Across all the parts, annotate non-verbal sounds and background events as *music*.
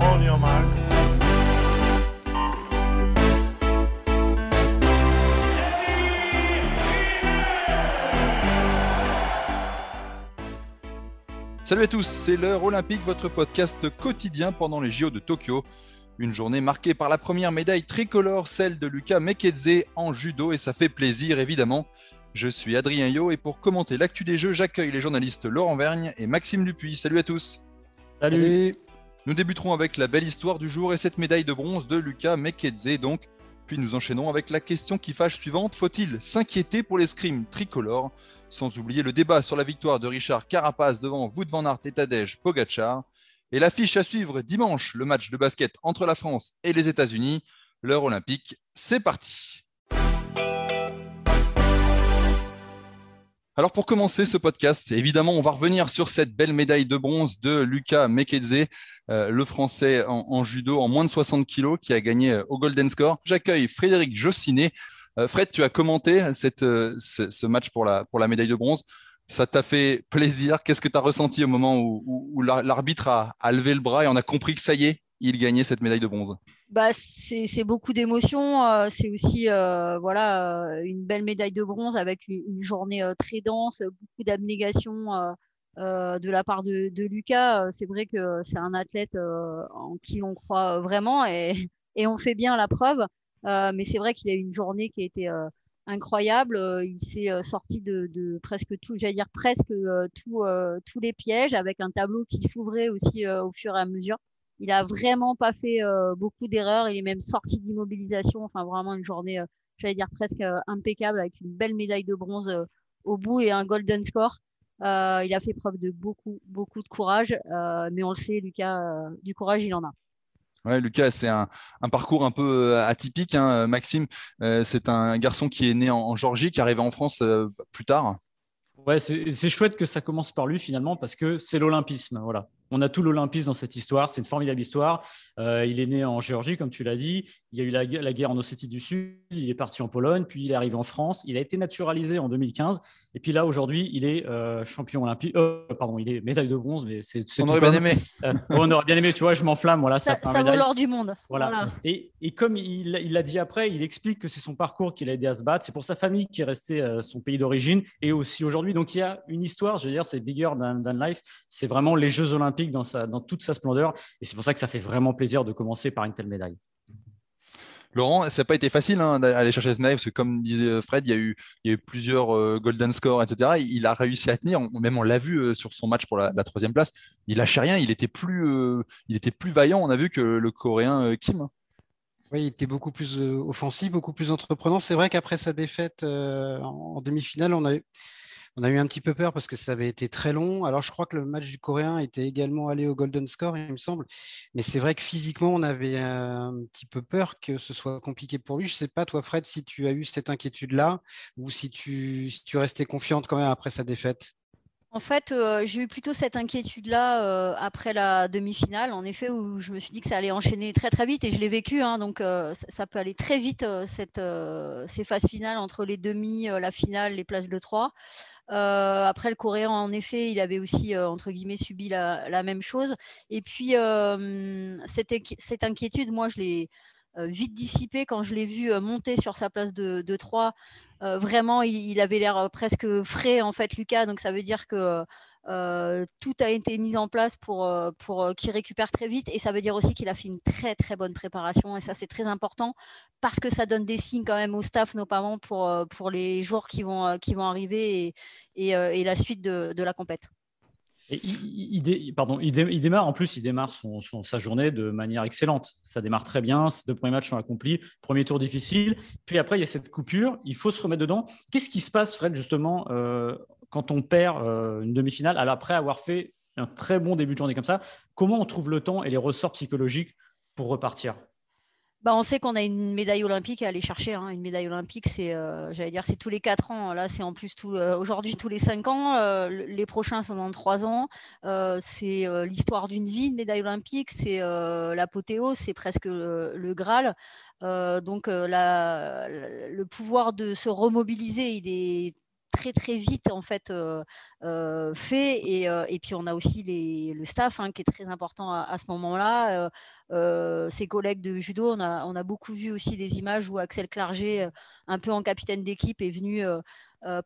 On your mark. Salut à tous, c'est l'heure olympique, votre podcast quotidien pendant les JO de Tokyo. Une journée marquée par la première médaille tricolore, celle de Lucas Mekedze en judo, et ça fait plaisir évidemment. Je suis Adrien Yo et pour commenter l'actu des Jeux, j'accueille les journalistes Laurent Vergne et Maxime Dupuis. Salut à tous. Salut. Nous débuterons avec la belle histoire du jour et cette médaille de bronze de Lucas Mekedze donc. Puis nous enchaînons avec la question qui fâche suivante. Faut-il s'inquiéter pour l'escrime tricolore Sans oublier le débat sur la victoire de Richard Carapaz devant Wout van Aert et Tadej Pogacar. Et l'affiche à suivre dimanche, le match de basket entre la France et les États-Unis. L'heure olympique, c'est parti. Alors pour commencer ce podcast, évidemment, on va revenir sur cette belle médaille de bronze de Lucas Mekedze, euh, le Français en, judo en moins de 60 kilos qui a gagné euh, au Golden Score. J'accueille Frédéric Jossinet. Euh, Fred, tu as commenté ce, match pour la, médaille de bronze. Ça t'a fait plaisir? Qu'est-ce que tu as ressenti au moment où, où- où l'ar- l'arbitre a, a levé le bras et on a compris que ça y est, il gagnait cette médaille de bronze? Bah, c'est beaucoup d'émotions. euh, c'est aussi euh, voilà, euh, une belle médaille de bronze avec une, journée très dense, beaucoup d'abnégation de la part de, Lucas. C'est vrai que c'est un athlète en qui on croit vraiment *laughs* et, on fait bien la preuve. Mais c'est vrai qu'il a eu une journée qui a été incroyable. Il s'est sorti de, presque tout, j'allais dire presque tous les pièges avec un tableau qui s'ouvrait aussi au fur et à mesure. Il a vraiment pas fait euh, beaucoup d'erreurs. Il est même sorti d'immobilisation. Enfin, vraiment une journée, euh, j'allais dire presque euh, impeccable avec une belle médaille de bronze euh, au bout et un golden score. Euh, il a fait preuve de beaucoup, beaucoup de courage. Euh, mais on le sait, Lucas, euh, du courage, il en a. Ouais, Lucas, c'est un, un parcours un peu atypique. hein, Maxime, Euh, c'est un garçon qui est né en, en Géorgie, qui est arrivé en France euh, plus tard. Ouais, c'est c'est chouette que ça commence par lui finalement parce que c'est l'olympisme. Voilà. On a tout l'olympisme dans cette histoire. C'est une formidable histoire. Euh, il est né en Géorgie, comme tu l'as dit. Il y a eu la, la guerre en Ossétie du Sud. Il est parti en Pologne, puis il est arrivé en France. Il a été naturalisé en 2015. Et puis là, aujourd'hui, il est euh, champion olympique. euh, pardon, il est médaille de bronze, mais c'est. On aurait bien comme. aimé. Euh, on aurait bien aimé. Tu vois, je m'enflamme. Voilà, ça, vaut l'or du monde. Voilà. Et, et comme il il l'a dit après, il explique que c'est son parcours qui l'a aidé à se battre. C'est pour sa famille qui est restée euh, son pays d'origine et aussi aujourd'hui. Donc il y a une histoire, je veux dire, c'est bigger than, than life. C'est vraiment les Jeux Olympiques dans, sa, dans toute sa splendeur. Et c'est pour ça que ça fait vraiment plaisir de commencer par une telle médaille. Laurent, ça n'a pas été facile hein, d'aller chercher cette médaille parce que, comme disait Fred, il y a eu, plusieurs euh, golden scores, etc. Il a réussi à tenir. Même on l'a vu euh, sur son match pour la, troisième place. Il lâchait rien. Il était plus, euh, il était plus vaillant. On a vu que le Coréen euh, Kim. Oui, il était beaucoup plus euh, offensif, beaucoup plus entreprenant. C'est vrai qu'après sa défaite euh, en demi-finale, on a, eu- on a eu un petit peu peur parce que ça avait été très long. Alors, je crois que le match du Coréen était également allé au Golden Score, il me semble. Mais c'est vrai que physiquement, on avait un petit peu peur que ce soit compliqué pour lui. Je sais pas, toi, Fred, si tu as eu cette inquiétude-là ou si tu, si tu restais confiante quand même après sa défaite. En fait, euh, j'ai eu plutôt cette inquiétude-là euh, après la demi-finale, en effet, où je me suis dit que ça allait enchaîner très très vite et je l'ai vécu. hein, donc, euh, ça, peut aller très vite, ces phases finales entre les demi, la finale, les places de 3. Euh, après, le Coréen, en effet, il avait aussi, entre guillemets, subi la, la même chose. Et puis, cette, cette inquiétude, moi, je l'ai vite dissipée quand je l'ai vu euh, monter sur sa place de, de 3. Euh, vraiment, il, avait l'air euh, presque frais, en fait, Lucas. Donc, ça veut dire que euh, tout a été mis en place pour, euh, pour euh, qu'il récupère très vite. Et ça veut dire aussi qu'il a fait une très, très bonne préparation. Et ça, c'est très important parce que ça donne des signes quand même au staff, notamment pour, euh, pour les jours qui vont, euh, qui vont arriver euh, et la suite de, de la compète. Il, démarre, en plus, il démarre sa journée de manière excellente. Ça démarre très bien, ces deux premiers matchs sont accomplis, premier tour difficile, puis après, il y a cette coupure, il faut se remettre dedans. Qu'est-ce qui se passe, Fred, justement, euh, quand on perd euh, une demi-finale, après avoir fait un très bon début de journée comme ça? Comment on trouve le temps et les ressorts psychologiques pour repartir? Bah, on sait qu'on a une médaille olympique à aller chercher. Hein. Une médaille olympique, c'est, euh, j'allais dire, c'est tous les quatre ans. Là, c'est en plus tout, euh, aujourd'hui tous les cinq ans. Euh, les prochains sont dans trois ans. c'est l'histoire d'une vie, une médaille olympique. C'est l'apothéose, c'est presque le, Graal. donc, le pouvoir de se remobiliser, il est très très vite en fait fait et, et, puis on a aussi les, le staff hein, qui est très important à, ce moment-là. ses collègues de judo, on a, on a, beaucoup vu aussi des images où Axel Clerget, un peu en capitaine d'équipe, est venu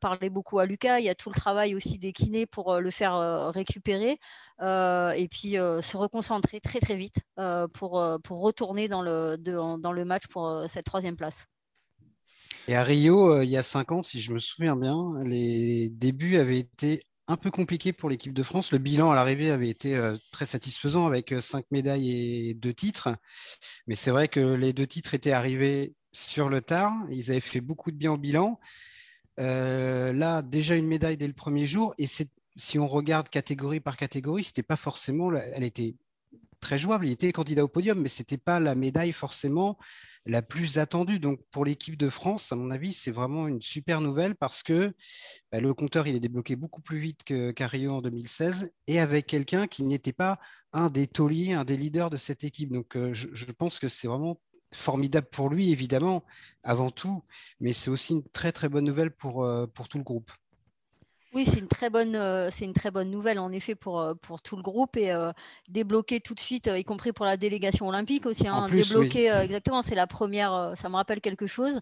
parler beaucoup à Lucas. Il y a tout le travail aussi des kinés pour le faire récupérer et puis se reconcentrer très très vite pour, pour retourner dans le, dans le match pour cette troisième place. Et à Rio, euh, il y a cinq ans, si je me souviens bien, les débuts avaient été un peu compliqués pour l'équipe de France. Le bilan à l'arrivée avait été euh, très satisfaisant avec euh, cinq médailles et deux titres. Mais c'est vrai que les deux titres étaient arrivés sur le tard. Ils avaient fait beaucoup de bien au bilan. là, déjà une médaille dès le premier jour. Et si on regarde catégorie par catégorie, c'était pas forcément. Elle était très jouable. Il était candidat au podium, mais c'était pas la médaille forcément la plus attendue. Donc pour l'équipe de France, à mon avis, c'est vraiment une super nouvelle parce que bah, le compteur il est débloqué beaucoup plus vite qu'à Rio en 2016 et avec quelqu'un qui n'était pas un des tauliers, un des leaders de cette équipe. Donc euh, je, pense que c'est vraiment formidable pour lui, évidemment, avant tout, mais c'est aussi une très très bonne nouvelle pour, euh, pour tout le groupe. Oui, c'est une très bonne, euh, c'est une très bonne nouvelle en effet pour, euh, pour tout le groupe et euh, débloquer tout de suite, y compris pour la délégation olympique aussi. Hein, débloquer exactement, c'est la première. ça me rappelle quelque chose.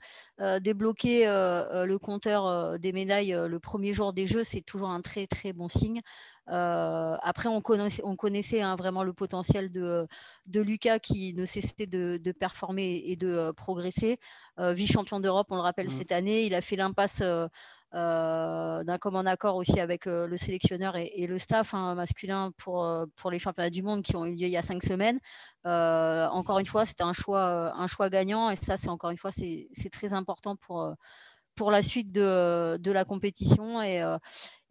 débloquer le compteur des médailles le premier jour des Jeux, c'est toujours un très très bon signe. après, on connaissait, on connaissait hein, vraiment le potentiel de, de Lucas qui ne cessait de, de performer et de progresser. Vice-champion d'Europe, on le rappelle mmh. cette année, il a fait l'impasse euh, d'un commun accord aussi avec le, sélectionneur et, le staff hein, masculin pour, euh, pour les championnats du monde qui ont eu lieu il y a cinq semaines. Euh, encore une fois, c'était un choix, un choix gagnant et ça, c'est encore une fois, c'est très important pour, pour la suite de, de la compétition. Et,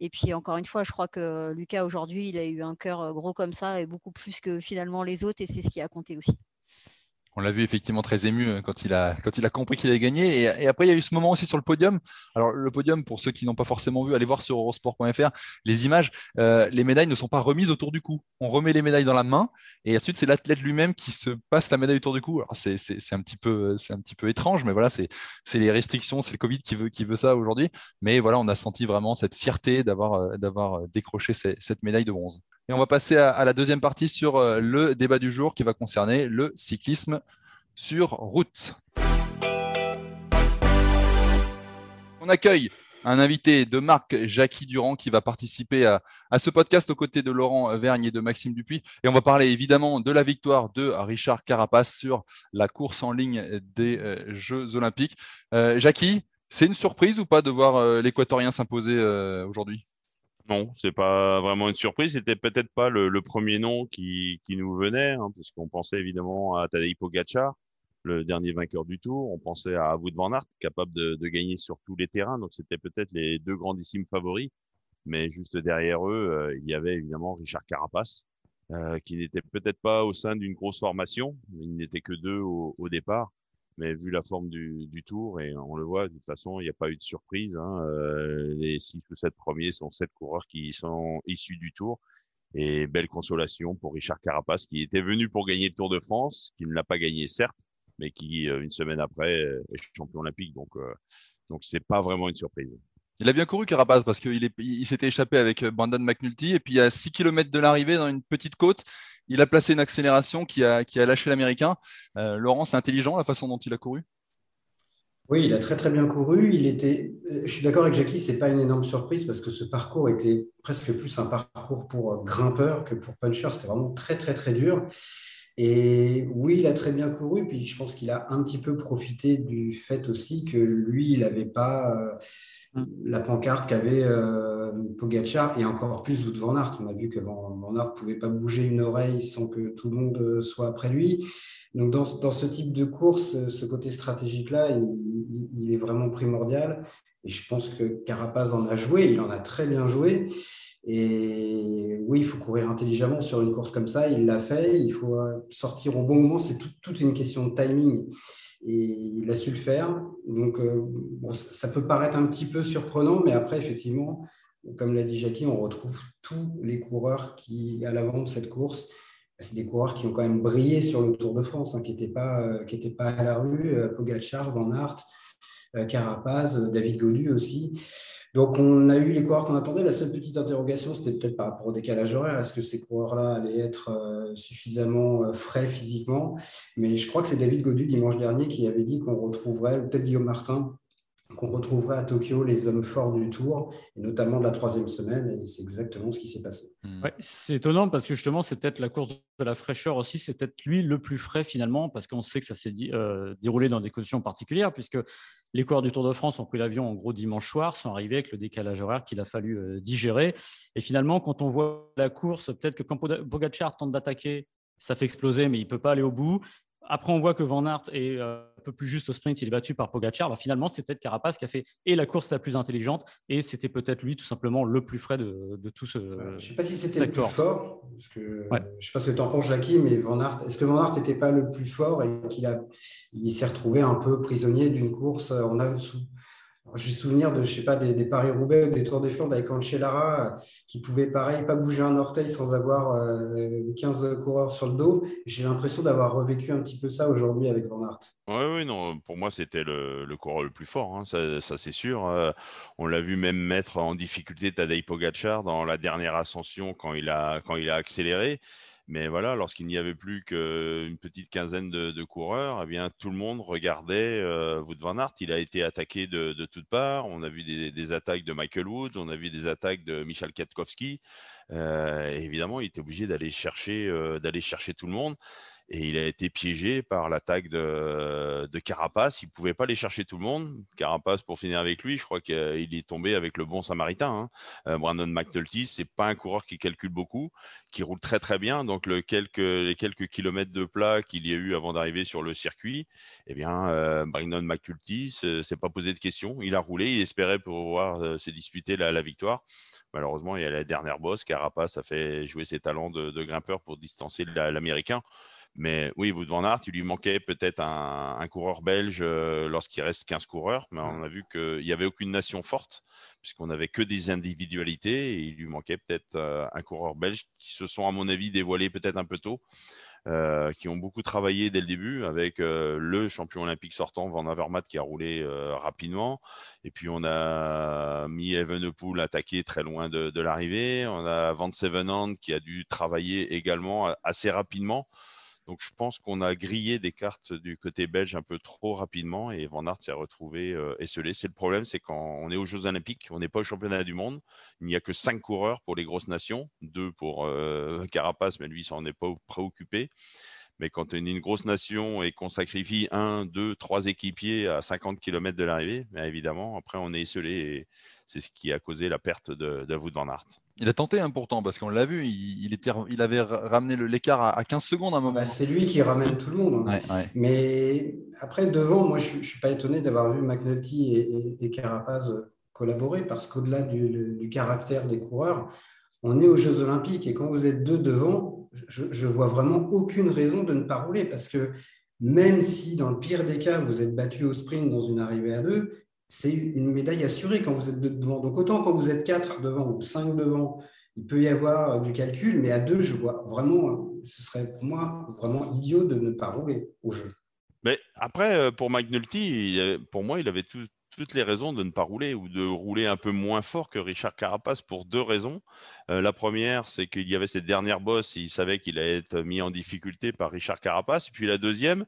et puis, encore une fois, je crois que Lucas, aujourd'hui, il a eu un cœur gros comme ça et beaucoup plus que finalement les autres et c'est ce qui a compté aussi on l'a vu effectivement très ému euh, quand il a, quand il a compris qu'il avait gagné. Et, après, il y a eu ce moment aussi sur le podium. Alors, le podium, pour ceux qui n'ont pas forcément vu, allez voir sur eurosport.fr les images. Euh, les médailles ne sont pas remises autour du cou. On remet les médailles dans la main et ensuite, c'est l'athlète lui-même qui se passe la médaille autour du cou. Alors, c'est, un, petit peu, un petit peu étrange, mais voilà, c'est, les restrictions, c'est le Covid qui veut, qui veut ça aujourd'hui. Mais voilà, on a senti vraiment cette fierté d'avoir, euh, d'avoir décroché cette médaille de bronze. Et on va passer à, la deuxième partie sur euh, le débat du jour qui va concerner le cyclisme sur route. On accueille un invité de Marc Jackie Durand qui va participer à, ce podcast aux côtés de Laurent Vergne et de Maxime Dupuis. Et on va parler évidemment de la victoire de Richard Carapace sur la course en ligne des euh, Jeux Olympiques. Euh, Jackie, c'est une surprise ou pas de voir l'Équatorien s'imposer aujourd'hui? Non, c'est pas vraiment une surprise. C'était peut-être pas le, premier nom qui, qui nous venait, hein, parce qu'on pensait évidemment à Tadej Pogacar, le dernier vainqueur du Tour. On pensait à Wout van Aert, capable de, gagner sur tous les terrains. Donc c'était peut-être les deux grandissimes favoris. Mais juste derrière eux, euh, il y avait évidemment Richard Carapace, euh, qui n'était peut-être pas au sein d'une grosse formation. Il n'était que deux au départ. Mais vu la forme du, du, tour, et on le voit, de toute façon, il n'y a pas eu de surprise. Hein. Euh, les six ou sept premiers sont sept coureurs qui sont issus du tour. Et belle consolation pour Richard Carapace, qui était venu pour gagner le Tour de France, qui ne l'a pas gagné, certes, mais qui, euh, une semaine après, est champion olympique. Donc, euh, donc c'est pas vraiment une surprise. Il a bien couru Carapace parce qu'il il, s'était échappé avec Brandon McNulty et puis à 6 km de l'arrivée dans une petite côte, il a placé une accélération qui a, lâché l'Américain. Euh, Laurent, c'est intelligent la façon dont il a couru? Oui, il a très très bien couru. Il était, je suis d'accord avec Jackie, c'est pas une énorme surprise parce que ce parcours était presque plus un parcours pour grimpeur que pour puncher. C'était vraiment très très très dur. Et oui, il a très bien couru. Puis je pense qu'il a un petit peu profité du fait aussi que lui, il n'avait pas euh, Mm. la pancarte qu'avait euh, Pogacar et encore plus Wout van Aert. On a vu que Van, Aert ne pouvait pas bouger une oreille sans que tout le monde euh, soit après lui. Donc dans, ce type de course, ce côté stratégique-là, il, est vraiment primordial. Et je pense que Carapace en a joué, il en a très bien joué. Et oui, il faut courir intelligemment sur une course comme ça. Il l'a fait. Il faut sortir au bon moment. C'est toute une question de timing. Et il a su le faire. Donc, ça peut paraître un petit peu surprenant, mais après, effectivement, comme l'a dit Jackie, on retrouve tous les coureurs qui, à l'avant de cette course, c'est des coureurs qui ont quand même brillé sur le Tour de France, hein, qui n'étaient pas, euh, pas à la rue, euh, Pogacar, Van Aert, euh, Carapaz, David Godu aussi. Donc on a eu les coureurs qu'on attendait. La seule petite interrogation, c'était peut-être par rapport au décalage horaire. Est-ce que ces coureurs-là allaient être suffisamment frais physiquement? Mais je crois que c'est David Godu dimanche dernier qui avait dit qu'on retrouverait, ou peut-être Guillaume Martin, qu'on retrouverait à Tokyo les hommes forts du tour, et notamment de la troisième semaine, et c'est exactement ce qui s'est passé. Hmm. c'est étonnant parce que justement, c'est peut-être la course de la fraîcheur aussi, c'est peut-être lui le plus frais finalement, parce qu'on sait que ça s'est euh, déroulé dans des conditions particulières, puisque les coureurs du Tour de France ont pris l'avion en gros dimanche soir, sont arrivés avec le décalage horaire qu'il a fallu euh, digérer. Et finalement, quand on voit la course, peut-être que quand Pogacar tente d'attaquer, ça fait exploser, mais il ne peut pas aller au bout. Après, on voit que Van Aert est euh, un peu plus juste au sprint, il est battu par Pogacar. Alors finalement, c'est peut-être Carapace qui a fait et la course la plus intelligente, et c'était peut-être lui tout simplement le plus frais de, tout ce. je ne sais pas si c'était le plus fort, parce que, je ne sais pas ce que tu en penses, Jackie, mais Van Aert, est-ce que Van Aert n'était pas le plus fort et qu'il a, il s'est retrouvé un peu prisonnier d'une course en dessous j'ai souvenir de, je pas, des, Paris-Roubaix ou des Tours des Flandres avec Cancellara qui pouvait, pareil, pas bouger un orteil sans avoir 15 euh, coureurs sur le dos. J'ai l'impression d'avoir revécu un petit peu ça aujourd'hui avec Van. Oui, oui, non, pour moi, c'était le, coureur le plus fort, hein, ça, c'est sûr. Euh, on l'a vu même mettre en difficulté Tadej Pogacar dans la dernière ascension quand il a accéléré. Mais voilà, lorsqu'il n'y avait plus qu'une petite quinzaine de, coureurs, eh bien, tout le monde regardait euh, Wout van Aert. Il a été attaqué de, toutes parts. On a vu des, attaques de Michael Woods, on a vu des attaques de Michel Katkowski. Euh, évidemment, il était obligé d'aller chercher, euh, d'aller chercher tout le monde et il a été piégé par l'attaque de, de, Carapace. Il ne pouvait pas aller chercher tout le monde. Carapace, pour finir avec lui, je crois qu'il est tombé avec le bon samaritain. Hein. Euh, Brandon McNulty, c'est pas un coureur qui calcule beaucoup, qui roule très très bien. Donc les quelques kilomètres de plat qu'il y a eu avant d'arriver sur le circuit, eh bien, euh, Brandon McNulty s'est pas posé de questions. Il a roulé, il espérait pouvoir euh, se disputer la, victoire. Malheureusement, il y a la dernière bosse. Carapace a fait jouer ses talents de grimpeur pour distancer l'Américain. Mais oui, Wout van Aert, il lui manquait peut-être un, coureur belge euh, lorsqu'il reste 15 coureurs. Mais on a vu qu'il n'y avait aucune nation forte, puisqu'on n'avait que des individualités. Et il lui manquait peut-être euh, un coureur belge qui se sont, à mon avis, dévoilés peut-être un peu tôt. Euh, qui ont beaucoup travaillé dès le début avec le champion olympique sortant Van Avermaet qui a roulé rapidement. Et puis on a mis Evenepoel attaqué très loin de, de l'arrivée. On a Van Sevenand qui a dû travailler également assez rapidement. Donc je pense qu'on a grillé des cartes du côté belge un peu trop rapidement et Van Aert s'est retrouvé euh, esselé. C'est le problème, c'est quand on est aux Jeux Olympiques, on n'est pas au championnat du monde. Il n'y a que cinq coureurs pour les grosses nations, deux pour euh, Carapace, mais lui, n'en est pas préoccupé. Mais quand on est une grosse nation et qu'on sacrifie un, deux, trois équipiers à 50 km de l'arrivée, bien évidemment, après on est esselé c'est ce qui a causé la perte de, de van Aert. Il a tenté hein, pourtant, parce qu'on l'a vu, il, était, il avait ramené l'écart à, 15 secondes à un moment. Bah, c'est lui qui ramène tout le monde. Hein. Mais après, devant, moi, je ne suis pas étonné d'avoir vu McNulty et, et, Carapaz collaborer, parce qu'au-delà du, caractère des coureurs, on est aux Jeux Olympiques, et quand vous êtes deux devant, je ne vois vraiment aucune raison de ne pas rouler, parce que même si dans le pire des cas, vous êtes battu au sprint dans une arrivée à deux, c'est une médaille assurée quand vous êtes devant. Donc autant quand vous êtes quatre devant ou cinq devant, il peut y avoir euh, du calcul, mais à deux, je vois vraiment, euh, ce serait pour moi vraiment idiot de ne pas rouler au jeu. Mais après, euh, pour Mike Nulty, pour moi, il avait toutes les raisons de ne pas rouler ou de rouler un peu moins fort que Richard Carapace pour deux raisons. la première, c'est qu'il y avait cette dernière bosse, il savait qu'il allait être mis en difficulté par Richard Carapace. Puis la deuxième,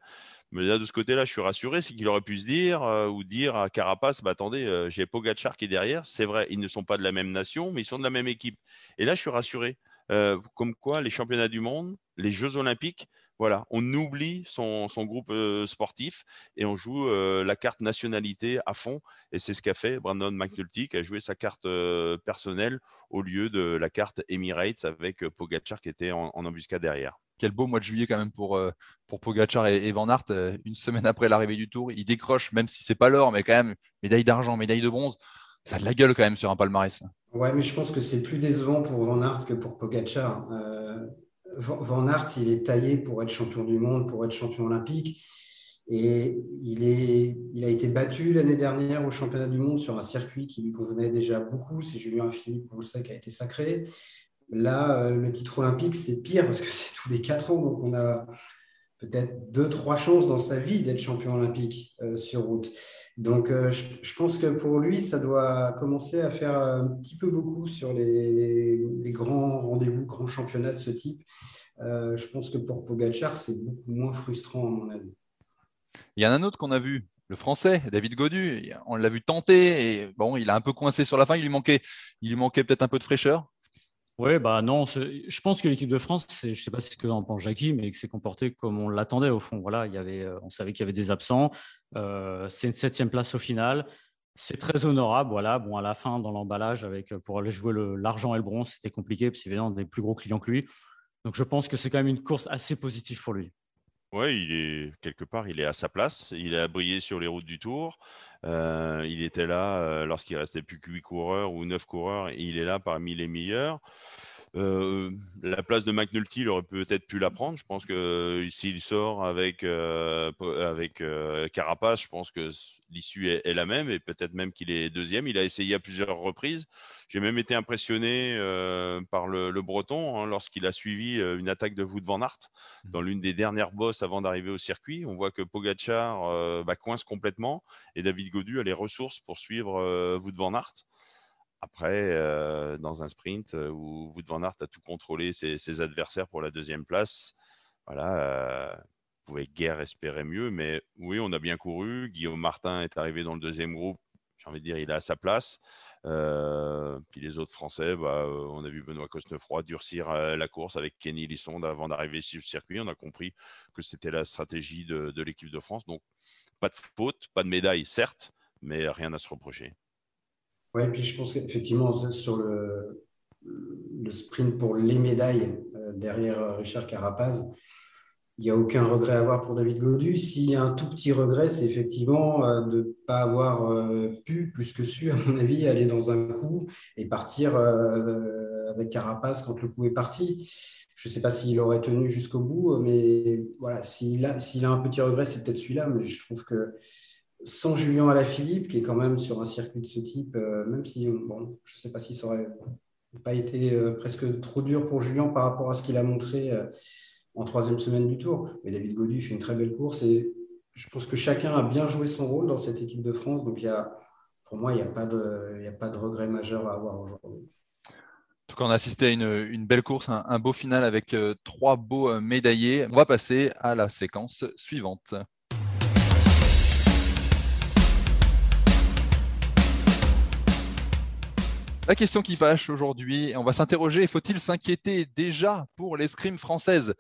mais là, de ce côté-là, je suis rassuré, c'est qu'il aurait pu se dire euh, ou dire à Carapace, bah, attendez, euh, j'ai Pogacar qui est derrière. C'est vrai, ils ne sont pas de la même nation, mais ils sont de la même équipe. Et là, je suis rassuré. Euh, comme quoi, les championnats du monde, les Jeux olympiques, voilà, on oublie son, groupe sportif et on joue la carte nationalité à fond. Et c'est ce qu'a fait Brandon McNulty, qui a joué sa carte personnelle au lieu de la carte Emirates avec Pogacar qui était en embuscade derrière quel beau mois de juillet quand même pour, euh, pour Pogacar et, Van Aert. Euh, une semaine après l'arrivée du Tour, il décroche, même si c'est pas l'or, mais quand même médaille d'argent, médaille de bronze. Ça a de la gueule quand même sur un palmarès. Ouais, mais je pense que c'est plus décevant pour Van Aert que pour Pogacar. Euh, Van Aert, il est taillé pour être champion du monde, pour être champion olympique. Et il, est, il a été battu l'année dernière au championnat du monde sur un circuit qui lui convenait déjà beaucoup. C'est Julien Philippe, on le sait, qui a été sacré. Là, euh, le titre olympique, c'est pire parce que *laughs* c'est tous les quatre ans. Donc, on a peut-être deux, trois chances dans sa vie d'être champion olympique euh, sur route. Donc, euh, je, pense que pour lui, ça doit commencer à faire un petit peu beaucoup sur les, grands rendez-vous, grands championnats de ce type. Je pense que pour Pogachar, c'est beaucoup moins frustrant, à mon avis. Il y en a un autre qu'on a vu, le français, David Godu. On l'a vu tenter et bon, il a un peu coincé sur la fin. Il lui manquait, il lui manquait peut-être un peu de fraîcheur. Oui, bah non, je pense que l'équipe de France, je ne sais pas ce que en pense Jackie, mais s'est comporté comme on l'attendait au fond. Voilà, il y avait, euh, on savait qu'il y avait des absents. Euh, c'est une septième place au final. C'est très honorable. Voilà, bon, à la fin, dans l'emballage, avec euh, pour aller jouer l'argent et le bronze, c'était compliqué parce qu'il avait des plus gros clients que lui. Donc je pense que c'est quand même une course assez positive pour lui. Oui, il est quelque part, il est à sa place. Il a brillé sur les routes du Tour. il était là lorsqu'il restait plus que 8 coureurs ou 9 coureurs. Il est là parmi les meilleurs. Euh, la place de McNulty, il aurait peut-être pu la prendre. Je pense que euh, s'il sort avec, euh, avec Carapace, je pense que l'issue est, la même et peut-être même qu'il est deuxième. Il a essayé à plusieurs reprises. J'ai même été impressionné par le, Breton hein, lorsqu'il a suivi une attaque de Wout van Aert mmh. dans l'une des dernières bosses avant d'arriver au circuit. On voit que Pogachar bah, coince complètement et David Godu a les ressources pour suivre Wout van Aert. Après, euh, dans un sprint euh, où Wout van Aert a tout contrôlé ses, adversaires pour la deuxième place, voilà, euh, pouvait guère espérer mieux. Mais oui, on a bien couru. Guillaume Martin est arrivé dans le deuxième groupe. J'ai envie de dire, il est à sa place. puis les autres Français, bah, on a vu Benoît Cosnefroy durcir la course avec Kenny Lissonde avant d'arriver sur le circuit. On a compris que c'était la stratégie de l'équipe de France. Donc, pas de faute, pas de médaille, certes, mais rien à se reprocher. Oui, puis je pense qu'effectivement, sur le, le, sprint pour les médailles euh, derrière euh, Richard Carapaz, il n'y a aucun regret à avoir pour David Godu. S'il y a un tout petit regret, c'est effectivement euh, de ne pas avoir pu, plus que su, à mon avis, aller dans un coup et partir avec Carapaz quand le coup est parti. Je ne sais pas s'il aurait tenu jusqu'au bout, mais voilà, s'il a, a un petit regret, c'est peut-être celui-là, mais je trouve que sans Julien Alaphilippe, qui est quand même sur un circuit de ce type, euh, même si bon, je ne sais pas si ça aurait pas été euh, presque trop dur pour Julien par rapport à ce qu'il a montré euh, en troisième semaine du Tour. Mais David Godu fait une très belle course et je pense que chacun a bien joué son rôle dans cette équipe de France. Donc y a, pour moi, il n'y a, pas de, a pas de regret majeur à avoir aujourd'hui. En tout cas, on a assisté à une, belle course, un, beau final avec trois beaux médaillés. On va passer à la séquence suivante. La question qui fâche aujourd'hui, on va s'interroger, faut-il s'inquiéter déjà pour l'escrime française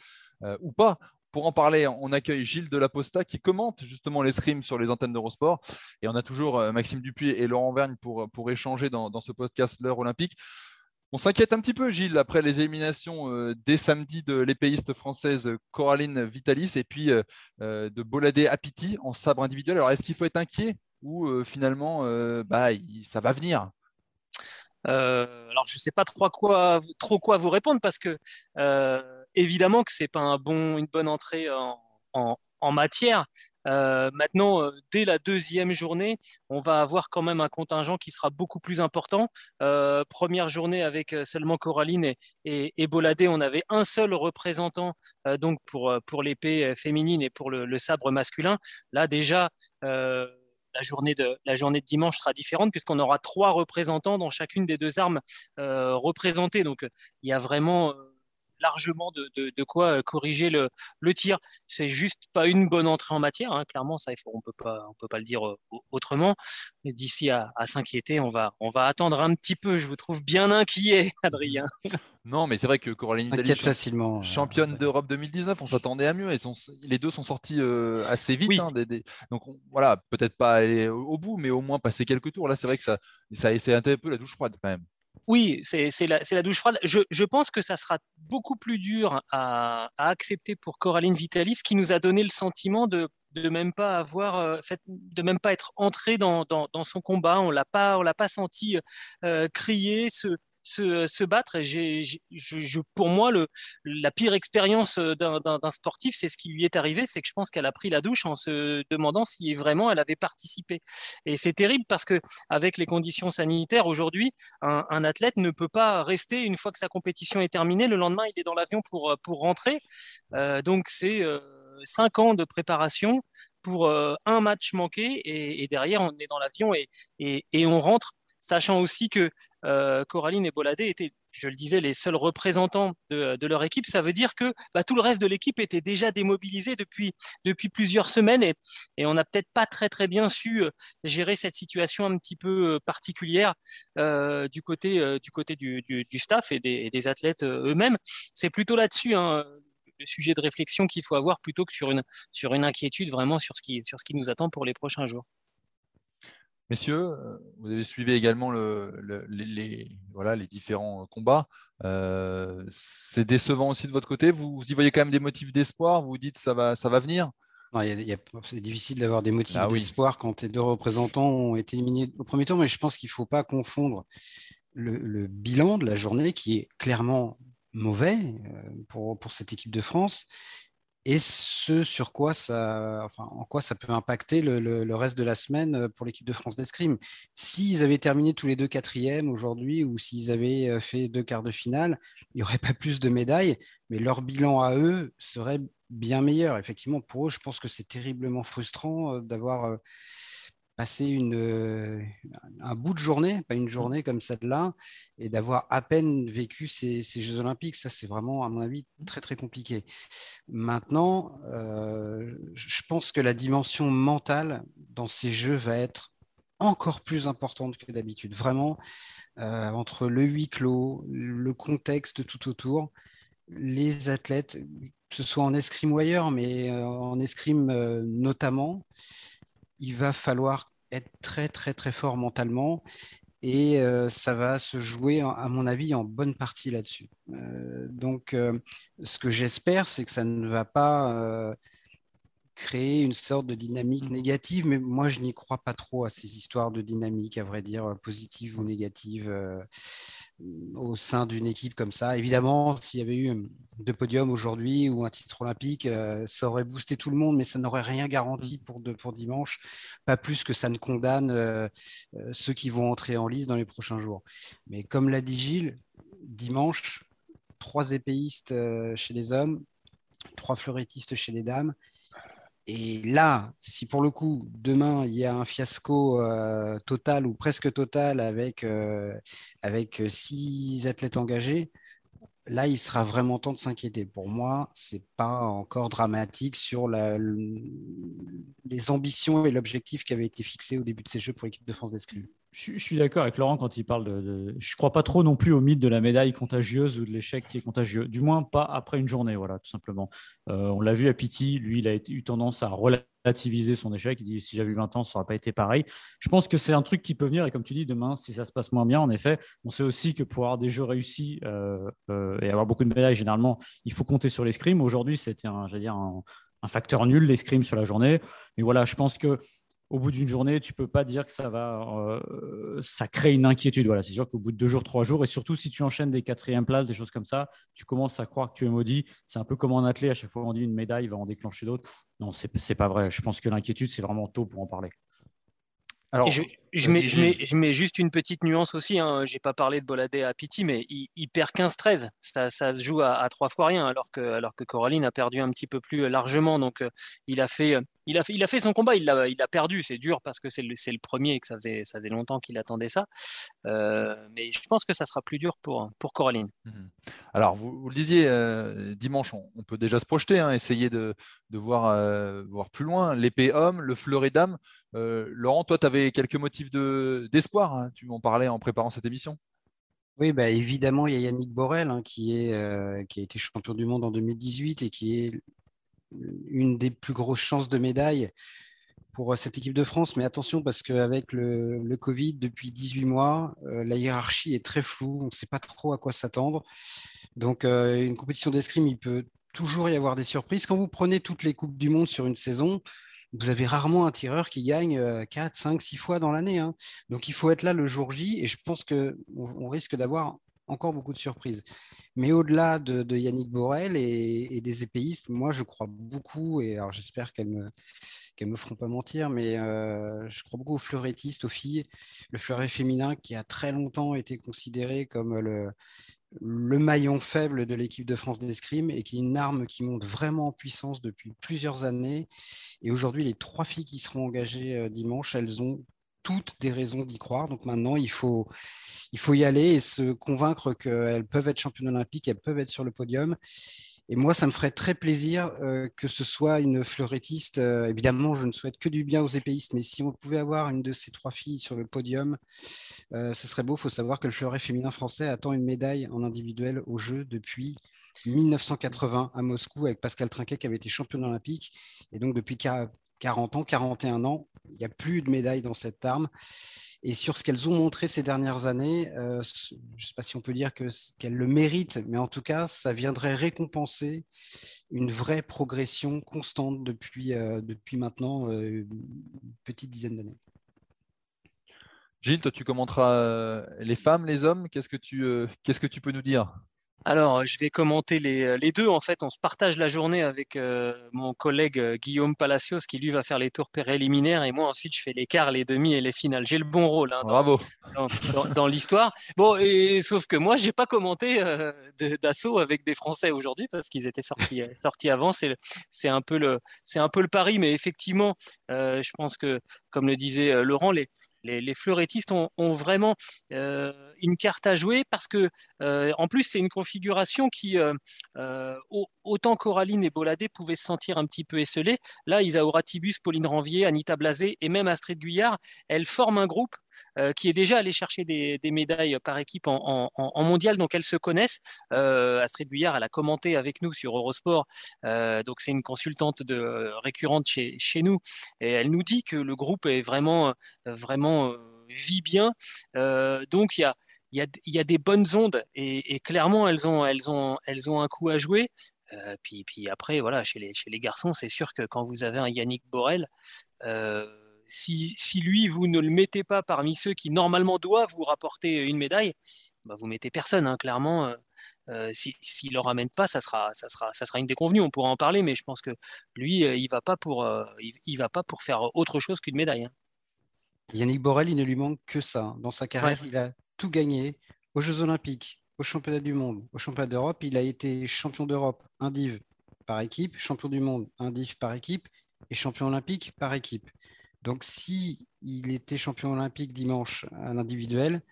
euh, ou pas? Pour en parler, on accueille Gilles Delaposta qui commente justement l'escrime sur les antennes d'Eurosport. Et on a toujours euh, Maxime Dupuis et Laurent Vergne pour, échanger dans, ce podcast L'heure olympique. On s'inquiète un petit peu, Gilles, après les éliminations euh, dès samedi de l'épéiste française Coraline Vitalis et puis de Boladé Apiti en sabre individuel. Alors, est-ce qu'il faut être inquiet ou finalement, bah, ça va venir? Euh, alors, je ne sais pas trop quoi, trop quoi vous répondre parce que euh, évidemment que c'est pas un bon, une bonne entrée en, en, matière. Euh, maintenant, dès la deuxième journée, on va avoir quand même un contingent qui sera beaucoup plus important. première journée avec seulement Coraline et, Boladé, on avait un seul représentant donc pour, pour l'épée féminine et pour le, sabre masculin. Là déjà, la journée de la journée de dimanche sera différente puisqu'on aura trois représentants dans chacune des deux armes euh, représentées. Donc il y a vraiment euh, largement de, de, quoi euh, corriger le, le tir. C'est juste pas une bonne entrée en matière, hein. clairement, ça, il faut, on peut pas, on peut pas le dire euh, autrement. Mais d'ici à, à s'inquiéter, on va, on va attendre un petit peu. Je vous trouve bien inquiet, *laughs* Adrien. Non, mais c'est vrai que Coraline Italie, facilement, championne d'Europe 2019, on s'attendait à mieux. Et sont, les deux sont sortis euh, assez vite. Hein, donc voilà, peut-être pas aller au, bout, mais au moins passer quelques tours. Là, c'est vrai que ça, ça c'est un peu la douche froide quand même. Oui, c'est la, douche froide. Je, pense que ça sera beaucoup plus dur à, accepter pour Coraline Vitalis, qui nous a donné le sentiment de de même pas avoir, fait, de même pas être entré dans, son combat. On l'a pas, on l'a pas senti crier, se, se, battre. pour moi, la pire expérience euh, d'un sportif, c'est ce qui lui est arrivé, c'est que je pense qu'elle a pris la douche en se demandant si vraiment elle avait participé. Et c'est terrible parce que avec les conditions sanitaires aujourd'hui, un, athlète ne peut pas rester une fois que sa compétition est terminée. Le lendemain, il est dans l'avion pour, pour rentrer. Euh, donc c'est euh, cinq ans de préparation pour un match manqué et, derrière on est dans l'avion et, et, on rentre, sachant aussi que euh, Coraline et Boladé étaient, je le disais, les seuls représentants de, leur équipe. Ça veut dire que bah, tout le reste de l'équipe était déjà démobilisé depuis, depuis plusieurs semaines et, on n'a peut-être pas très très bien su euh, gérer cette situation un petit peu euh, particulière du côté, du, côté du, staff et des, athlètes eux-mêmes. C'est plutôt là-dessus. Hein, le sujet de réflexion qu'il faut avoir plutôt que sur une, sur une inquiétude vraiment sur ce, qui, sur ce qui nous attend pour les prochains jours. Messieurs, euh, vous avez suivi également les, voilà, les différents combats. Euh, c'est décevant aussi de votre côté. Vous, y voyez quand même des motifs d'espoir. Vous vous dites ça va, ça va venir. c'est difficile d'avoir des motifs ah d'espoir quand les deux représentants ont été éliminés au premier tour, mais je pense qu'il ne faut pas confondre le, bilan de la journée qui est clairement mauvais euh, pour, pour cette équipe de France et ce sur quoi ça, enfin, en quoi ça peut impacter le, reste de la semaine euh, pour l'équipe de France d'escrime? S'ils avaient terminé tous les deux quatrièmes aujourd'hui ou s'ils avaient euh, fait deux quarts de finale, il n'y aurait pas plus de médailles, mais leur bilan à eux serait bien meilleur. Effectivement, pour eux, je pense que c'est terriblement frustrant euh, d'avoir passer une, euh, un bout de journée, pas une mmh. journée comme celle-là, et d'avoir à peine vécu ces, Jeux olympiques. Ça, c'est vraiment, à mon avis, mmh. très, très compliqué. Maintenant, euh, je pense que la dimension mentale dans ces Jeux va être encore plus importante que d'habitude. Vraiment, euh, entre le huis clos, le contexte tout autour, les athlètes, que ce soit en escrime ou ailleurs, mais en escrime notamment, il va falloir être très très très fort mentalement et euh, ça va se jouer, à mon avis, en bonne partie là-dessus. Euh, donc, euh, ce que j'espère, c'est que ça ne va pas créer une sorte de dynamique négative, mais moi, je n'y crois pas trop à ces histoires de dynamique, à vrai dire, positive ou négative au sein d'une équipe comme ça. Évidemment, s'il y avait eu deux podiums aujourd'hui ou un titre olympique, euh, ça aurait boosté tout le monde, mais ça n'aurait rien garanti mm. pour, pour dimanche, pas plus que ça ne condamne euh, euh, ceux qui vont entrer en lice dans les prochains jours. Mais comme l'a dit Gilles, dimanche, trois épéistes chez les hommes, trois fleurettistes chez les dames. Et là, si pour le coup, demain, il y a un fiasco euh, total ou presque total avec, euh, euh, six athlètes engagés, là, il sera vraiment temps de s'inquiéter. Pour moi, ce n'est pas encore dramatique sur les ambitions et l'objectif qui avait été fixé au début de ces Jeux pour l'équipe de France d'escrime. Je, suis d'accord avec Laurent quand il parle de, Je ne crois pas trop non plus au mythe de la médaille contagieuse ou de l'échec qui est contagieux. Du moins, pas après une journée, voilà, tout simplement. Euh, on l'a vu à Pity, lui, il a eu tendance à relativiser son échec. Il dit si j'avais eu 20 ans, ça n'aurait pas été pareil. Je pense que c'est un truc qui peut venir. Et comme tu dis, demain, si ça se passe moins bien, en effet, on sait aussi que pour avoir des jeux réussis euh, euh, et avoir beaucoup de médailles, généralement, il faut compter sur l'escrime. Aujourd'hui, c'était un, un facteur nul, l'escrime sur la journée. Mais voilà, je pense que au bout d'une journée, tu peux pas dire que ça va, euh, ça crée une inquiétude. Voilà, c'est sûr qu'au bout de deux jours, trois jours, et surtout si tu enchaînes des quatrièmes places, des choses comme ça, tu commences à croire que tu es maudit. C'est un peu comme en athlète, à chaque fois on dit une médaille va en déclencher d'autres. Non, c'est n'est pas vrai. Je pense que l'inquiétude, c'est vraiment tôt pour en parler. Alors, je, je, mets, je, mets, juste une petite nuance aussi. Hein. Je n'ai pas parlé de Boladé à Pity, mais il, perd 15-13. Ça, ça, se joue à, trois fois rien, alors que, alors que Coraline a perdu un petit peu plus largement. Donc, euh, il a fait, il a fait, il a fait son combat. Il l'a, il a perdu. C'est dur parce que c'est le, premier et que ça faisait, ça faisait longtemps qu'il attendait ça. Euh, mais je pense que ça sera plus dur pour, pour Coraline. Mmh alors, vous, le disiez, euh, dimanche, on, peut déjà se projeter, hein, essayer de, de voir, voir plus loin. L'épée homme, le fleuret dame. Laurent, toi, tu avais quelques motifs d'espoir. Hein, tu m'en parlais en préparant cette émission. Oui, bah évidemment, il y a Yannick Borel hein, qui, est, euh, qui a été champion du monde en 2018 et qui est une des plus grosses chances de médaille pour euh, cette équipe de France. Mais attention, parce qu'avec le, le, Covid, depuis 18 mois, euh, la hiérarchie est très floue. On ne sait pas trop à quoi s'attendre. Donc, une compétition d'escrime, il peut toujours y avoir des surprises. Quand vous prenez toutes les Coupes du Monde sur une saison, vous avez rarement un tireur qui gagne 4, 5, 6 fois dans l'année. Hein. Donc il faut être là le jour J et je pense qu'on on risque d'avoir encore beaucoup de surprises. Mais au-delà de, Yannick Borel et, des épéistes, moi je crois beaucoup, et alors j'espère qu'elles me, qu'elles me feront pas mentir, mais euh, je crois beaucoup aux fleurettistes, aux filles. Le fleuret féminin qui a très longtemps été considéré comme le, le maillon faible de l'équipe de France d'escrime et qui est une arme qui monte vraiment en puissance depuis plusieurs années. Et aujourd'hui, les trois filles qui seront engagées euh, dimanche, elles ont toutes des raisons d'y croire. Donc maintenant, il faut, il faut y aller et se convaincre qu'elles peuvent être championnes olympiques, elles peuvent être sur le podium. Et moi, ça me ferait très plaisir euh, que ce soit une fleurettiste. Euh, évidemment, je ne souhaite que du bien aux épéistes, mais si on pouvait avoir une de ces trois filles sur le podium, euh, ce serait beau. Il faut savoir que le fleuret féminin français attend une médaille en individuel au jeu depuis 1980 à Moscou avec Pascal Trinquet qui avait été championne olympique. Et donc, depuis 40 ans, 41 ans, il n'y a plus de médailles dans cette arme. Et sur ce qu'elles ont montré ces dernières années, euh, je ne sais pas si on peut dire qu'elles le méritent, mais en tout cas, ça viendrait récompenser une vraie progression constante depuis, euh, depuis maintenant euh, une petite dizaine d'années. Gilles, toi, tu commenteras les femmes, les hommes? Qu'est-ce qu'est-ce que tu peux nous dire? Alors, je vais commenter les, les, deux. En fait, on se partage la journée avec euh, mon collègue euh, Guillaume Palacios, qui lui va faire les tours préliminaires, et moi ensuite je fais les quarts, les demi et les finales. J'ai le bon rôle hein, Bravo. dans, l'histoire. Bon, et sauf que moi, j'ai pas commenté euh, d'assaut avec des Français aujourd'hui parce qu'ils étaient sortis, sortis avant. C'est un peu le c'est un peu le pari, mais effectivement, je pense que, comme le disait Laurent, les les, fleurettistes ont, vraiment euh, une carte à jouer parce que, euh, en plus, c'est une configuration qui, euh, autant Coraline et Boladé pouvaient se sentir un petit peu esselées, là, Isaura Tibus, Pauline Ranvier, Anita Blasé et même Astrid Guyard, elles forment un groupe qui est déjà allé chercher des, médailles par équipe en, mondial, donc elles se connaissent. Astrid Guyard, elle a commenté avec nous sur Eurosport, donc c'est une consultante récurrente chez, nous, et elle nous dit que le groupe est vraiment, vraiment vit bien. donc il y a des bonnes ondes et, clairement elles ont, un coup à jouer. puis, après, voilà, chez les garçons, c'est sûr que quand vous avez un Yannick Borel, si, si, lui, vous ne le mettez pas parmi ceux qui normalement doivent vous rapporter une médaille, bah, vous mettez personne. Hein, clairement, s'il ne le ramène pas, ça sera, ça, sera, ça sera une déconvenue. On pourra en parler, mais je pense que lui, il ne va, pas pour, il, va pas pour faire autre chose qu'une médaille. Hein. Yannick Borel, il ne lui manque que ça. Dans sa carrière, il a tout gagné aux Jeux Olympiques, aux Championnats du Monde, aux Championnats d'Europe. Il a été champion d'Europe, un div par équipe, champion du monde, un div par équipe et champion olympique par équipe. Donc, si il était champion olympique dimanche à l'individuel,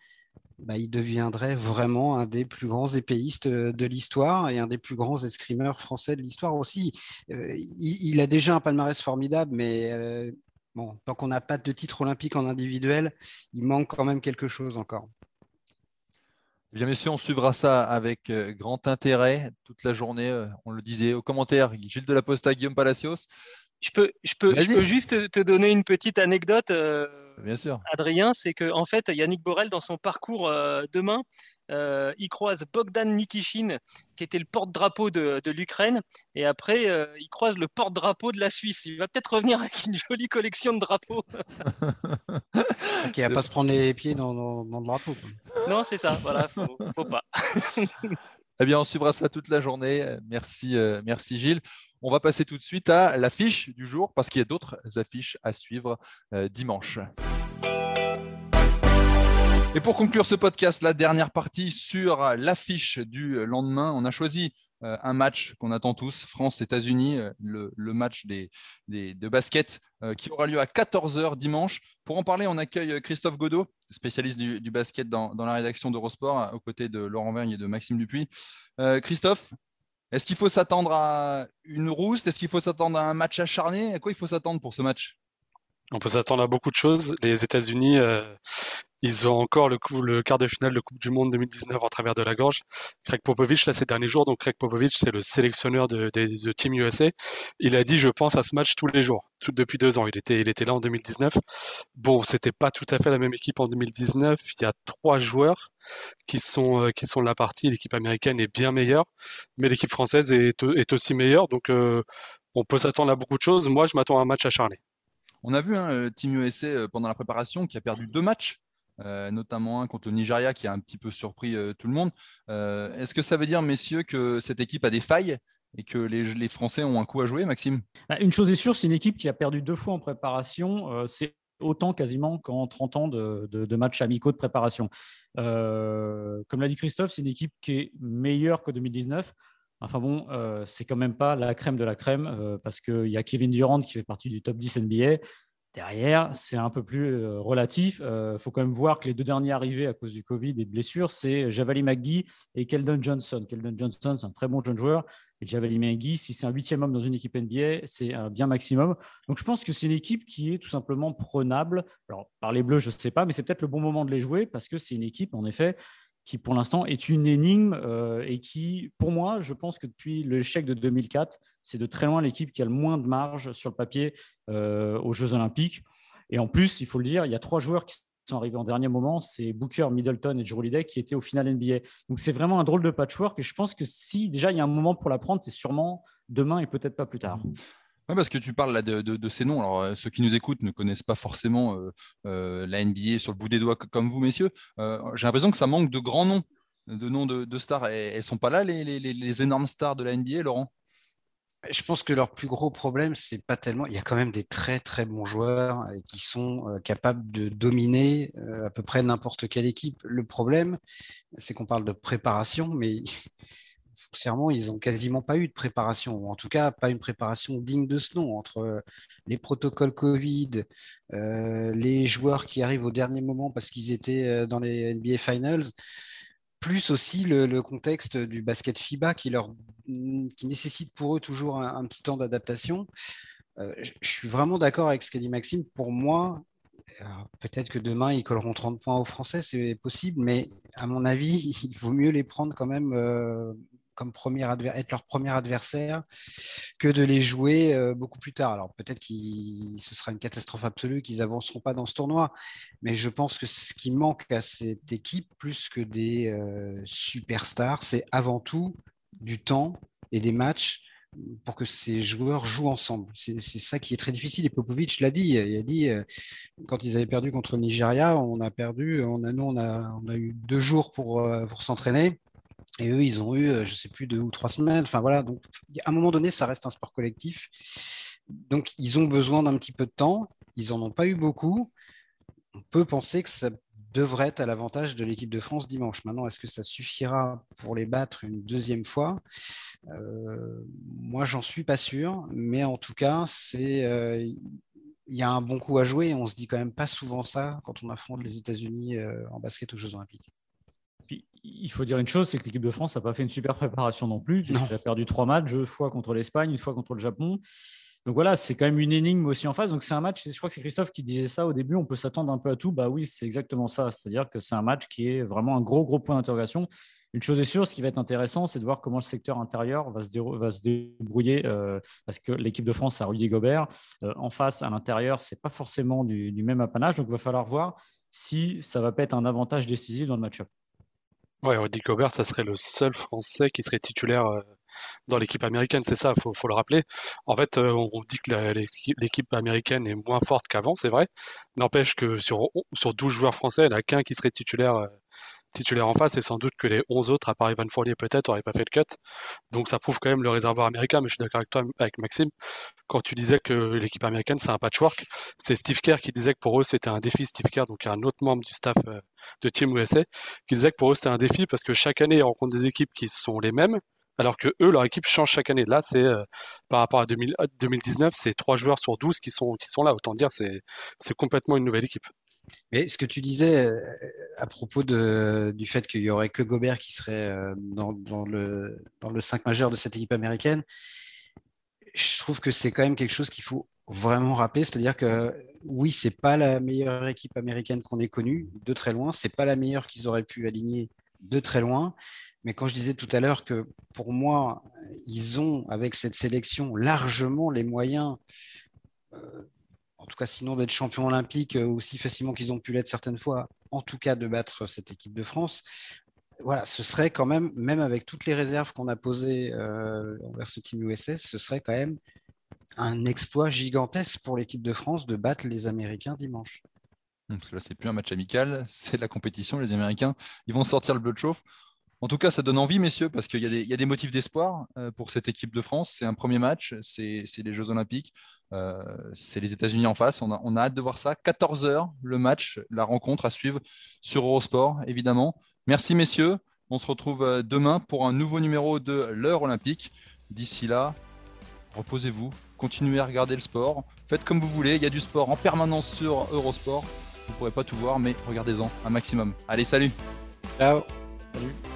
bah, il deviendrait vraiment un des plus grands épéistes de l'histoire et un des plus grands escrimeurs français de l'histoire aussi. Euh, il, a déjà un palmarès formidable, mais euh, bon, tant qu'on n'a pas de titre olympique en individuel, il manque quand même quelque chose encore. Eh bien, messieurs, on suivra ça avec euh, grand intérêt toute la journée. On le disait aux commentaires, Gilles de la Posta, Guillaume Palacios. Je peux, je peux, je peux juste te donner une petite anecdote. Bien sûr. Adrien, c'est que en fait, Yannick Borel, dans son parcours euh, demain, euh, il croise Bogdan Nikishin, qui était le porte-drapeau de, l'Ukraine, et après, euh, il croise le porte-drapeau de la Suisse. Il va peut-être revenir avec une jolie collection de drapeaux. *laughs* qui va pas se prendre les pieds dans, le drapeau. Non, c'est ça. Voilà, faut, faut pas. *laughs* Eh bien, on suivra ça toute la journée. Merci, euh, merci Gilles. On va passer tout de suite à l'affiche du jour parce qu'il y a d'autres affiches à suivre euh, dimanche. Et pour conclure ce podcast, la dernière partie sur l'affiche du lendemain, on a choisi euh, un match qu'on attend tous, France-États-Unis, euh, le, match de basket euh, qui aura lieu à 14h dimanche. Pour en parler, on accueille Christophe Godot, spécialiste du, basket dans, la rédaction d'Eurosport, aux côtés de Laurent Vergne et de Maxime Dupuis. Christophe, est-ce qu'il faut s'attendre à une rousse Est-ce qu'il faut s'attendre à un match acharné? À quoi il faut s'attendre pour ce match? On peut s'attendre à beaucoup de choses. Les États-Unis, ils ont encore le, quart de finale de Coupe du Monde 2019 en travers de la gorge. Craig Popovich, là, ces derniers jours, donc Craig Popovich, c'est le sélectionneur de, Team USA. Il a dit, je pense à ce match tous les jours, depuis deux ans. Il était, il était là en 2019. Bon, c'était pas tout à fait la même équipe en 2019. Il y a trois joueurs qui sont, euh, qui sont la partie. L'équipe américaine est bien meilleure, mais l'équipe française est, est aussi meilleure. Donc, euh, on peut s'attendre à beaucoup de choses. Moi, je m'attends à un match acharné. On a vu hein, Team USA pendant la préparation qui a perdu deux matchs euh, notamment un contre le Nigeria qui a un petit peu surpris euh, tout le monde. Euh, est-ce que ça veut dire, messieurs, que cette équipe a des failles et que les, Français ont un coup à jouer, Maxime? Bah, Une chose est sûre, c'est une équipe qui a perdu deux fois en préparation. c'est autant quasiment qu'en 30 ans de, matchs amicaux de préparation. comme l'a dit Christophe, c'est une équipe qui est meilleure que 2019. Enfin bon, c'est quand même pas la crème de la crème parce qu'il y a Kevin Durant qui fait partie du top 10 NBA. Derrière, c'est un peu plus euh, relatif. Il euh, faut quand même voir que les deux derniers arrivés à cause du Covid et de blessures, c'est Javali McGee et Keldon Johnson. Keldon Johnson, c'est un très bon jeune joueur. Et Javali McGee, si c'est un huitième homme dans une équipe NBA, c'est un bien maximum. Donc je pense que c'est une équipe qui est tout simplement prenable. Alors par les Bleus, je ne sais pas, mais c'est peut-être le bon moment de les jouer parce que c'est une équipe, en effet, qui pour l'instant est une énigme euh, et qui, pour moi, je pense que depuis l'échec de 2004, c'est de très loin l'équipe qui a le moins de marge sur le papier euh, aux Jeux Olympiques. Et en plus, il faut le dire, il y a trois joueurs qui sont arrivés en dernier moment, c'est Booker, Middleton et Drew qui étaient au final NBA. Donc c'est vraiment un drôle de patchwork et je pense que si déjà il y a un moment pour la prendre, c'est sûrement demain et peut-être pas plus tard. Oui, parce que tu parles là de, ces noms. Alors, euh, ceux qui nous écoutent ne connaissent pas forcément euh, euh, la NBA sur le bout des doigts comme vous, messieurs. J'ai l'impression que ça manque de grands noms, de noms de, stars. elles ne sont pas là, les, énormes stars de la NBA, Laurent? Je pense que leur plus gros problème, c'est pas tellement. Il y a quand même des très très bons joueurs qui sont capables de dominer à peu près n'importe quelle équipe. Le problème, c'est qu'on parle de préparation, mais foncièrement, ils n'ont quasiment pas eu de préparation, ou en tout cas pas une préparation digne de ce nom, entre euh, les protocoles Covid, euh, les joueurs qui arrivent au dernier moment parce qu'ils étaient euh, dans les NBA Finals, plus aussi le, contexte du basket FIBA qui, leur, qui nécessite pour eux toujours un, petit temps d'adaptation. je suis vraiment d'accord avec ce qu'a dit Maxime. Pour moi, peut-être que demain, ils colleront 30 points aux Français, c'est possible, mais à mon avis, *laughs* il vaut mieux les prendre quand même comme premier être leur premier adversaire que de les jouer euh, beaucoup plus tard. Alors peut-être que ce sera une catastrophe absolue, qu'ils avanceront pas dans ce tournoi, mais je pense que ce qui manque à cette équipe, plus que des euh, superstars, c'est avant tout du temps et des matchs pour que ces joueurs jouent ensemble. C'est ça qui est très difficile. Et Popovic l'a dit. Il a dit euh, quand ils avaient perdu contre le Nigeria, on a perdu. On a, nous, on a, on a eu deux jours pour, pour s'entraîner. Et eux, ils ont eu, euh, je ne sais plus, deux ou trois semaines. Enfin voilà, donc à un moment donné, ça reste un sport collectif. Donc ils ont besoin d'un petit peu de temps. Ils n'en ont pas eu beaucoup. On peut penser que ça devrait être à l'avantage de l'équipe de France dimanche. Maintenant, est-ce que ça suffira pour les battre une deuxième fois? Euh, Moi, j'en suis pas sûr. Mais en tout cas, euh, il y a un bon coup à jouer. On se dit quand même pas souvent ça quand on affronte les États-Unis en basket aux Jeux Olympiques il faut dire une chose, c'est que l'équipe de France n'a pas fait une super préparation non plus. Elle a perdu trois matchs, deux fois contre l'Espagne, une fois contre le Japon. Donc voilà, c'est quand même une énigme aussi en face. Donc c'est un match, je crois que c'est Christophe qui disait ça au début, on peut s'attendre un peu à tout. Bah oui, c'est exactement ça. C'est-à-dire que c'est un match qui est vraiment un gros, gros point d'interrogation. Une chose est sûre, ce qui va être intéressant, c'est de voir comment le secteur intérieur va se, va se débrouiller, euh, parce que l'équipe de France a Rudy Gobert. Euh, en face, à l'intérieur, c'est pas forcément du, du, même apanage. Donc il va falloir voir si ça va pas être un avantage décisif dans le match-up. Ouais, Rudy Gobert, ça serait le seul Français qui serait titulaire euh, dans l'équipe américaine, c'est ça, faut, faut le rappeler. En fait, euh, on dit que l'équipe américaine est moins forte qu'avant, c'est vrai. N'empêche que sur, sur 12 joueurs français, il n'y en a qu'un qui serait titulaire euh, titulaire en face et sans doute que les 11 autres, à part Ivan Fournier peut-être, n'auraient pas fait le cut. Donc ça prouve quand même le réservoir américain, mais je suis d'accord avec toi, avec Maxime, quand tu disais que l'équipe américaine c'est un patchwork, c'est Steve Kerr qui disait que pour eux c'était un défi, Steve Kerr, donc un autre membre du staff euh, de Team USA, qui disait que pour eux c'était un défi parce que chaque année ils rencontrent des équipes qui sont les mêmes, alors que eux, leur équipe change chaque année. Là, c'est euh, par rapport à 2019, c'est trois joueurs sur 12 qui sont, qui sont là. Autant dire, c'est complètement une nouvelle équipe. Mais ce que tu disais euh, à propos du fait qu'il n'y aurait que Gobert qui serait euh, dans, dans, le, dans le 5 majeur de cette équipe américaine, je trouve que c'est quand même quelque chose qu'il faut vraiment rappeler. C'est-à-dire que oui, c'est pas la meilleure équipe américaine qu'on ait connue, de très loin. C'est pas la meilleure qu'ils auraient pu aligner de très loin. Mais quand je disais tout à l'heure que pour moi, ils ont, avec cette sélection, largement les moyens euh, en tout cas sinon d'être champion olympique euh, aussi facilement qu'ils ont pu l'être certaines fois, en tout cas de battre cette équipe de France. Voilà, ce serait quand même, même avec toutes les réserves qu'on a posées euh, envers ce team USS, ce serait quand même un exploit gigantesque pour l'équipe de France de battre les Américains dimanche. Parce que là, plus un match amical, c'est la compétition. Les Américains, ils vont sortir le bleu de chauffe. En tout cas, ça donne envie, messieurs, parce qu'il y, a des motifs d'espoir euh, pour cette équipe de France. C'est un premier match, c'est les Jeux Olympiques, euh, c'est les États-Unis en face. On a, hâte de voir ça. 14 h le match, la rencontre à suivre sur Eurosport, évidemment. Merci, messieurs. On se retrouve euh, demain pour un nouveau numéro de l'heure olympique. D'ici là, reposez-vous, continuez à regarder le sport. Faites comme vous voulez. Il y a du sport en permanence sur Eurosport. Vous ne pourrez pas tout voir, mais regardez-en un maximum. Allez, salut. Ciao. Salut.